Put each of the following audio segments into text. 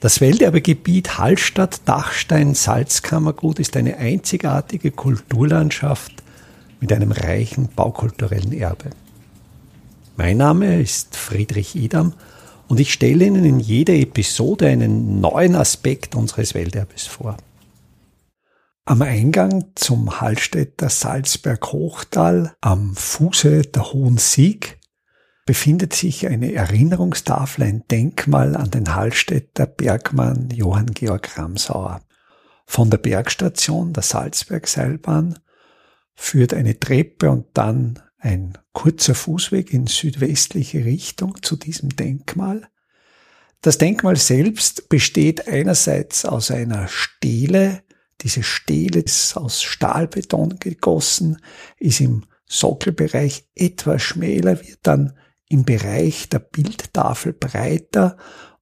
Das Welterbegebiet Hallstatt-Dachstein-Salzkammergut ist eine einzigartige Kulturlandschaft mit einem reichen baukulturellen Erbe. Mein Name ist Friedrich Idam und ich stelle Ihnen in jeder Episode einen neuen Aspekt unseres Welterbes vor. Am Eingang zum Hallstätter Salzberg-Hochtal am Fuße der Hohen Sieg befindet sich eine Erinnerungstafel, ein Denkmal an den Hallstätter Bergmann Johann Georg Ramsauer. Von der Bergstation der Salzbergseilbahn führt eine Treppe und dann ein kurzer Fußweg in südwestliche Richtung zu diesem Denkmal. Das Denkmal selbst besteht einerseits aus einer Stele. Diese Stele ist aus Stahlbeton gegossen, ist im Sockelbereich etwas schmäler, wird dann im Bereich der Bildtafel breiter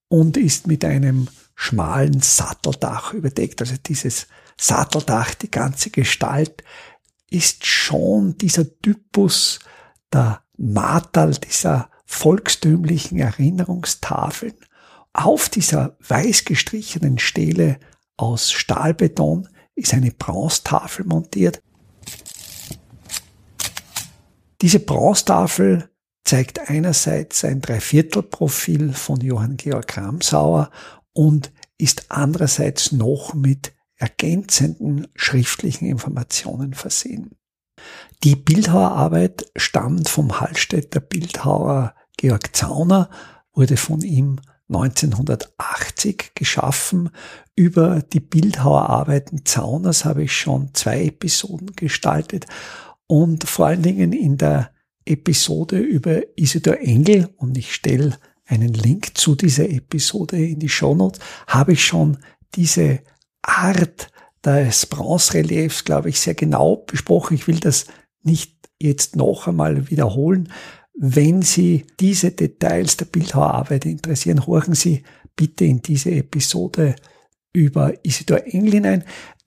und ist mit einem schmalen Satteldach überdeckt. Also dieses Satteldach, die ganze Gestalt ist schon dieser Typus der Matal, dieser volkstümlichen Erinnerungstafeln. Auf dieser weiß gestrichenen Stele aus Stahlbeton ist eine Bronztafel montiert. Diese Bronztafel zeigt einerseits ein Dreiviertelprofil von Johann Georg Ramsauer und ist andererseits noch mit ergänzenden schriftlichen Informationen versehen. Die Bildhauerarbeit stammt vom Hallstätter Bildhauer Georg Zauner, wurde von ihm 1980 geschaffen. Über die Bildhauerarbeiten Zauners habe ich schon zwei Episoden gestaltet und vor allen Dingen in der Episode über Isidor Engel und ich stelle einen Link zu dieser Episode in die Shownotes, habe ich schon diese Art des Bronzereliefs, glaube ich, sehr genau besprochen. Ich will das nicht jetzt noch einmal wiederholen. Wenn Sie diese Details der Bildhauerarbeit interessieren, horchen Sie bitte in diese Episode über Isidor Engel hinein.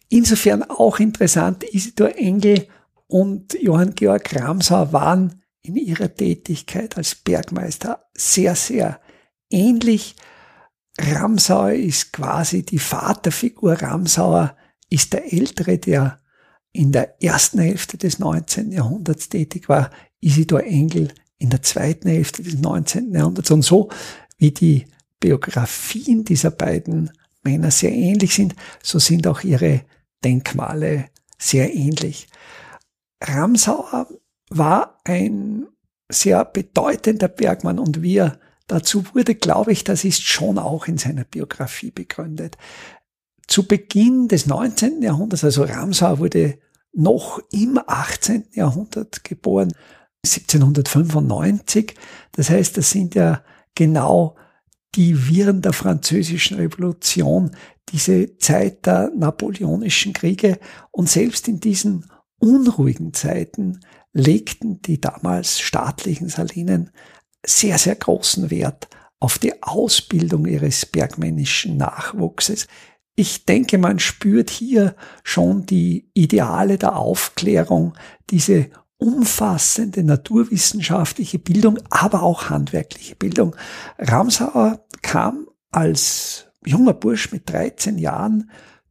Insofern auch interessant, Isidor Engel und Johann Georg Ramsau waren in ihrer Tätigkeit als Bergmeister sehr, sehr ähnlich. Ramsauer ist quasi die Vaterfigur. Ramsauer ist der Ältere, der in der ersten Hälfte des 19. Jahrhunderts tätig war. Isidor Engel in der zweiten Hälfte des 19. Jahrhunderts. Und so wie die Biografien dieser beiden Männer sehr ähnlich sind, so sind auch ihre Denkmale sehr ähnlich. Ramsauer war ein sehr bedeutender Bergmann und wie er dazu wurde, glaube ich, das ist schon auch in seiner Biografie begründet. Zu Beginn des 19. Jahrhunderts, also Ramsau wurde noch im 18. Jahrhundert geboren, 1795. Das heißt, das sind ja genau die Viren der französischen Revolution, diese Zeit der napoleonischen Kriege und selbst in diesen unruhigen Zeiten legten die damals staatlichen Salinen sehr, sehr großen Wert auf die Ausbildung ihres bergmännischen Nachwuchses. Ich denke, man spürt hier schon die Ideale der Aufklärung, diese umfassende naturwissenschaftliche Bildung, aber auch handwerkliche Bildung. Ramsauer kam als junger Bursch mit 13 Jahren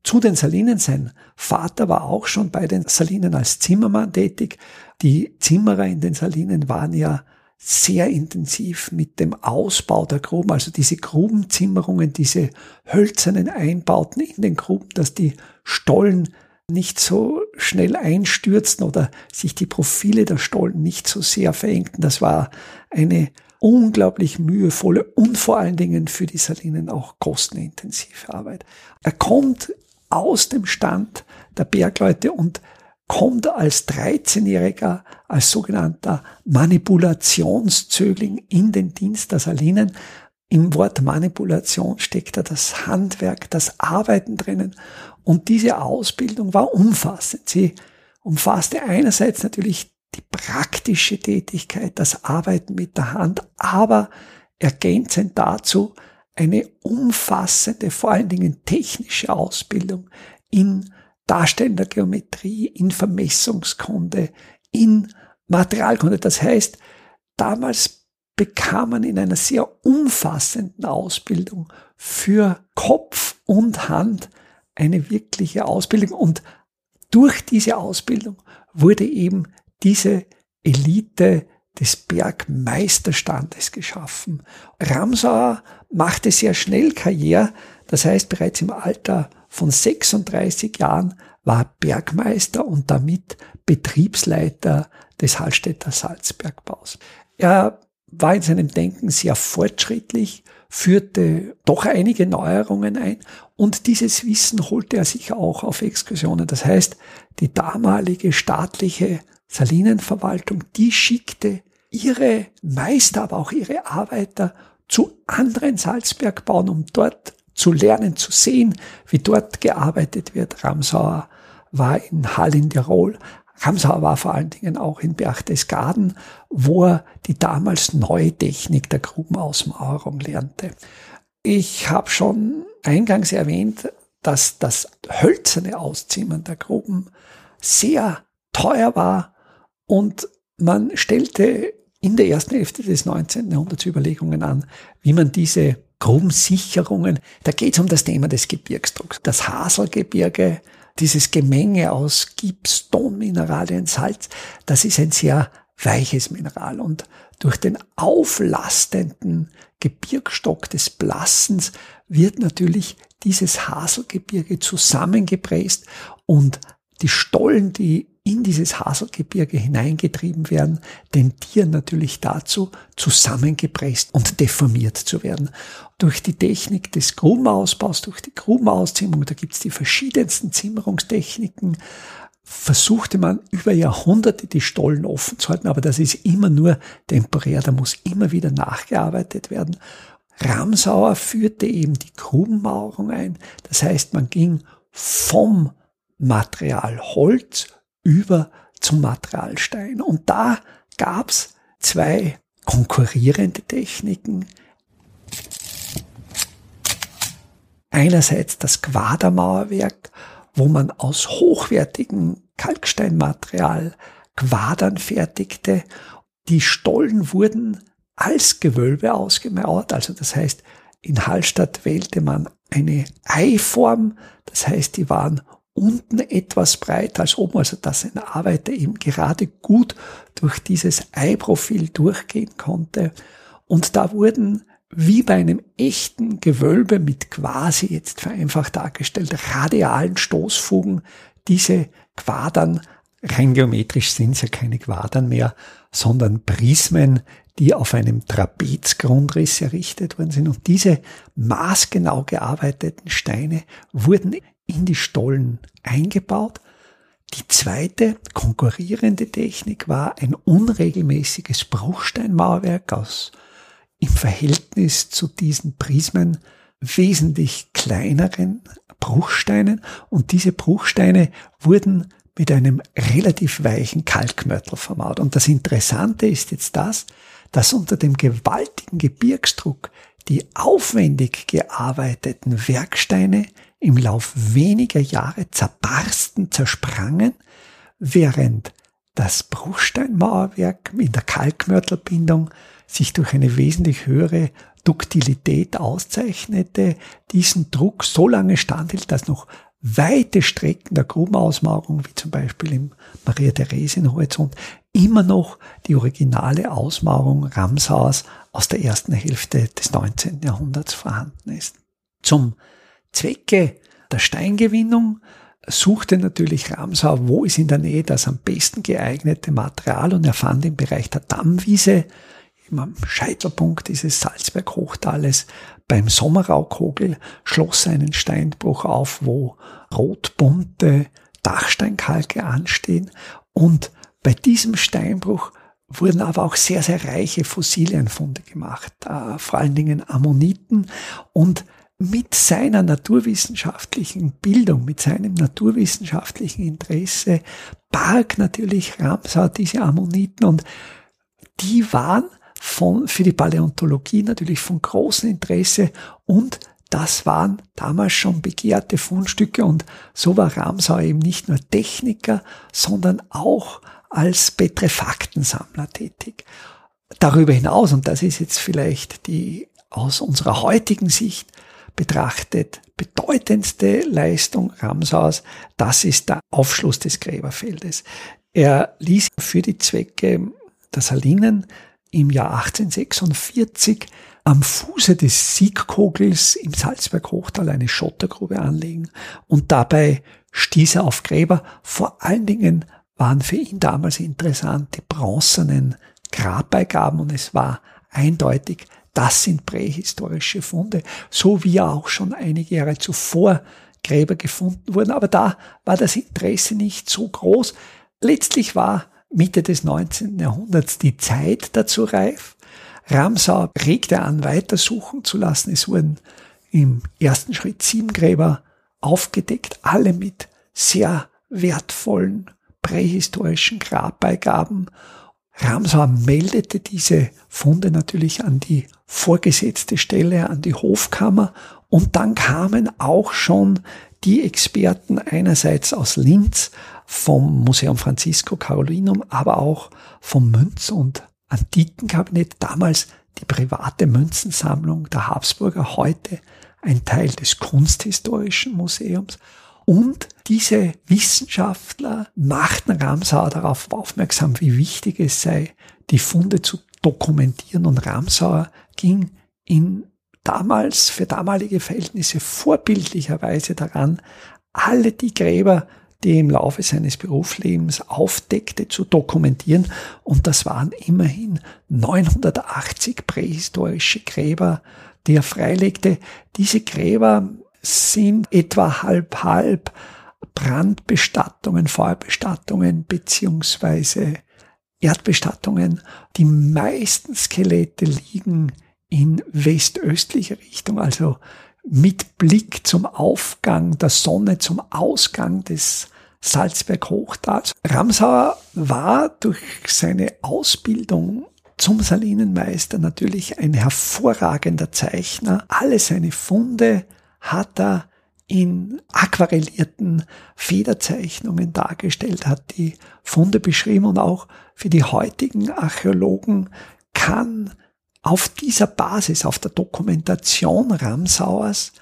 zu den Salinen. Sein Vater war auch schon bei den Salinen als Zimmermann tätig. Die Zimmerer in den Salinen waren ja sehr intensiv mit dem Ausbau der Gruben, also diese Grubenzimmerungen, diese hölzernen Einbauten in den Gruben, dass die Stollen nicht so schnell einstürzten oder sich die Profile der Stollen nicht so sehr verengten. Das war eine unglaublich mühevolle und vor allen Dingen für die Salinen auch kostenintensive Arbeit. Er kommt aus dem Stand der Bergleute und kommt als 13-Jähriger als sogenannter Manipulationszögling in den Dienst der Salinen. Im Wort Manipulation steckt da das Handwerk, das Arbeiten drinnen. Und diese Ausbildung war umfassend. Sie umfasste einerseits natürlich die praktische Tätigkeit, das Arbeiten mit der Hand, aber ergänzend dazu eine umfassende, vor allen Dingen technische Ausbildung in darstellender Geometrie, in Vermessungskunde, in Materialkunde. Das heißt, damals bekamen in einer sehr umfassenden Ausbildung für Kopf und Hand eine wirkliche Ausbildung und durch diese Ausbildung wurde eben diese Elite des Bergmeisterstandes geschaffen. Ramsauer machte sehr schnell Karriere, das heißt bereits im Alter von 36 Jahren war er Bergmeister und damit Betriebsleiter des Hallstätter Salzbergbaus. Er war in seinem Denken sehr fortschrittlich, führte doch einige Neuerungen ein und dieses Wissen holte er sich auch auf Exkursionen. Das heißt, die damalige staatliche Salinenverwaltung, die schickte ihre Meister, aber auch ihre Arbeiter zu anderen Salzbergbauern, um dort zu lernen, zu sehen, wie dort gearbeitet wird. Ramsauer war in Hall in Tirol. Ramsauer war vor allen Dingen auch in Berchtesgaden, wo er die damals neue Technik der Grubenausmauerung lernte. Ich habe schon eingangs erwähnt, dass das hölzerne Auszimmern der Gruben sehr teuer war und man stellte in der ersten Hälfte des 19. Jahrhunderts Überlegungen an, wie man diese Grubensicherungen, da geht es um das Thema des Gebirgsdrucks. Das Haselgebirge, dieses Gemenge aus Gips, Tonmineralien, Salz, das ist ein sehr weiches Mineral und durch den auflastenden Gebirgstock des Blassens wird natürlich dieses Haselgebirge zusammengepresst und die Stollen, die in dieses Haselgebirge hineingetrieben werden, tendieren natürlich dazu, zusammengepresst und deformiert zu werden. Durch die Technik des Grubenausbaus, durch die Grubenauszimmerung, da gibt's die verschiedensten Zimmerungstechniken, versuchte man über Jahrhunderte die Stollen offen zu halten, aber das ist immer nur temporär, da muss immer wieder nachgearbeitet werden. Ramsauer führte eben die Grubenmauerung ein, das heißt, man ging vom Material Holz über zum Materialstein. Und da gab's zwei konkurrierende Techniken. Einerseits das Quadermauerwerk, wo man aus hochwertigem Kalksteinmaterial Quadern fertigte. Die Stollen wurden als Gewölbe ausgemauert, also das heißt, in Hallstatt wählte man eine Eiform, das heißt, die waren unten etwas breiter als oben, also dass ein Arbeiter eben gerade gut durch dieses Eiprofil durchgehen konnte. Und da wurden wie bei einem echten Gewölbe mit quasi jetzt vereinfacht dargestellt radialen Stoßfugen diese Quadern, rein geometrisch sind es ja keine Quadern mehr, sondern Prismen, die auf einem Trapezgrundriss errichtet worden sind. Und diese maßgenau gearbeiteten Steine wurden in die Stollen eingebaut. Die zweite konkurrierende Technik war ein unregelmäßiges Bruchsteinmauerwerk aus im Verhältnis zu diesen Prismen wesentlich kleineren Bruchsteinen und diese Bruchsteine wurden mit einem relativ weichen Kalkmörtel vermauert. Und das Interessante ist jetzt das, dass unter dem gewaltigen Gebirgsdruck die aufwendig gearbeiteten Werksteine im Lauf weniger Jahre zerbarsten, zersprangen, während das Bruchsteinmauerwerk in der Kalkmörtelbindung sich durch eine wesentlich höhere Duktilität auszeichnete, diesen Druck so lange standhielt, dass noch weite Strecken der Grubenausmauerung, wie zum Beispiel im Maria-Theresien-Horizont, immer noch die originale Ausmauerung Ramsauers aus der ersten Hälfte des 19. Jahrhunderts vorhanden ist. Zum Zwecke der Steingewinnung suchte natürlich Ramsau, wo ist in der Nähe das am besten geeignete Material und er fand im Bereich der Dammwiese, am Scheitelpunkt dieses Salzberg-Hochtales, beim Sommerraukogel schloss einen Steinbruch auf, wo rotbunte Dachsteinkalke anstehen und bei diesem Steinbruch wurden aber auch sehr, sehr reiche Fossilienfunde gemacht, äh, vor allen Dingen Ammoniten und mit seiner naturwissenschaftlichen Bildung, mit seinem naturwissenschaftlichen Interesse barg natürlich Ramsau diese Ammoniten und die waren von, für die Paläontologie natürlich von großem Interesse und das waren damals schon begehrte Fundstücke und so war Ramsau eben nicht nur Techniker, sondern auch als Petrefaktensammler tätig. darüber hinaus, und das ist jetzt vielleicht die aus unserer heutigen Sicht betrachtet bedeutendste Leistung Ramsaus, das ist der Aufschluss des Gräberfeldes. Er ließ für die Zwecke der Salinen im Jahr 1846 am Fuße des Siegkogels im Salzberg-Hochtal eine Schottergrube anlegen und dabei stieß er auf Gräber. Vor allen Dingen waren für ihn damals interessant die bronzenen Grabbeigaben und es war eindeutig, das sind prähistorische Funde, so wie auch schon einige Jahre zuvor Gräber gefunden wurden. Aber da war das Interesse nicht so groß. Letztlich war Mitte des 19. Jahrhunderts die Zeit dazu reif. Ramsau regte an, weitersuchen zu lassen. Es wurden im ersten Schritt sieben Gräber aufgedeckt, alle mit sehr wertvollen prähistorischen Grabbeigaben. Ramsau meldete diese Funde natürlich an die vorgesetzte Stelle, an die Hofkammer und dann kamen auch schon die Experten einerseits aus Linz vom Museum Francisco Carolinum, aber auch vom Münz- und Antikenkabinett, damals die private Münzensammlung der Habsburger, heute ein Teil des Kunsthistorischen Museums. Und diese Wissenschaftler machten Ramsauer darauf aufmerksam, wie wichtig es sei, die Funde zu dokumentieren. Und Ramsauer ging in damals für damalige Verhältnisse vorbildlicherweise daran, alle die Gräber, die er im Laufe seines Berufslebens aufdeckte, zu dokumentieren. Und das waren immerhin 980 prähistorische Gräber, die er freilegte. Diese Gräber sind etwa halb halb Brandbestattungen, Feuerbestattungen beziehungsweise Erdbestattungen. Die meisten Skelette liegen in westöstlicher Richtung, also mit Blick zum Aufgang der Sonne, zum Ausgang des Salzberg-Hochtals. Ramsauer war durch seine Ausbildung zum Salinenmeister natürlich ein hervorragender Zeichner. Alle seine Funde hat er in aquarellierten Federzeichnungen dargestellt, hat die Funde beschrieben und auch für die heutigen Archäologen kann auf dieser Basis, auf der Dokumentation Ramsauers,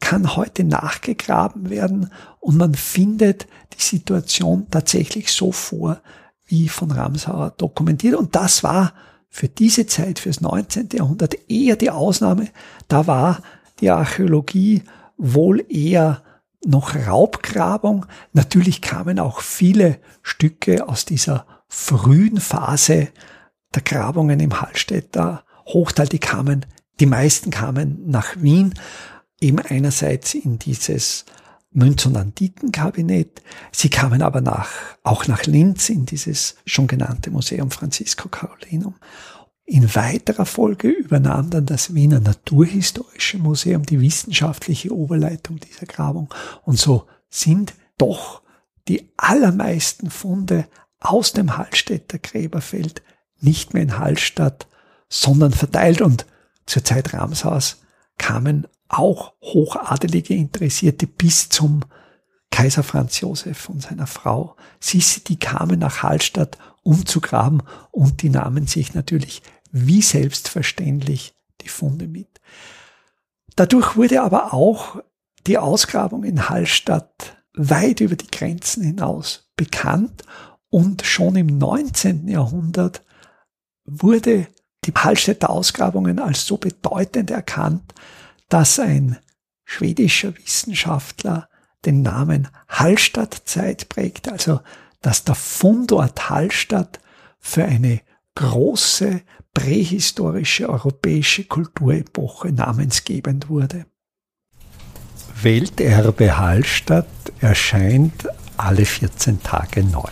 kann heute nachgegraben werden und man findet die Situation tatsächlich so vor, wie von Ramsauer dokumentiert. Und das war für diese Zeit, fürs 19. Jahrhundert eher die Ausnahme. Da war die Archäologie wohl eher noch Raubgrabung. Natürlich kamen auch viele Stücke aus dieser frühen Phase der Grabungen im Hallstätter Hochtal, die kamen, die meisten kamen nach Wien, eben einerseits in dieses Münz- und Antikenkabinett. Sie kamen aber nach, auch nach Linz in dieses schon genannte Museum Francisco Carolinum. In weiterer Folge übernahm dann das Wiener Naturhistorische Museum die wissenschaftliche Oberleitung dieser Grabung. Und so sind doch die allermeisten Funde aus dem Hallstätter Gräberfeld nicht mehr in Hallstatt, sondern verteilt. Und zur Zeit Ramshaus kamen auch hochadelige Interessierte bis zum Kaiser Franz Josef und seiner Frau Sissi, die kamen nach Hallstatt, um zu graben und die nahmen sich natürlich wie selbstverständlich die Funde mit. Dadurch wurde aber auch die Ausgrabung in Hallstatt weit über die Grenzen hinaus bekannt und schon im 19. Jahrhundert wurde die Hallstätter Ausgrabungen als so bedeutend erkannt, dass ein schwedischer Wissenschaftler den Namen Hallstattzeit prägt, also dass der Fundort Hallstatt für eine große prähistorische europäische Kulturepoche namensgebend wurde. Welterbe Hallstatt erscheint alle 14 Tage neu.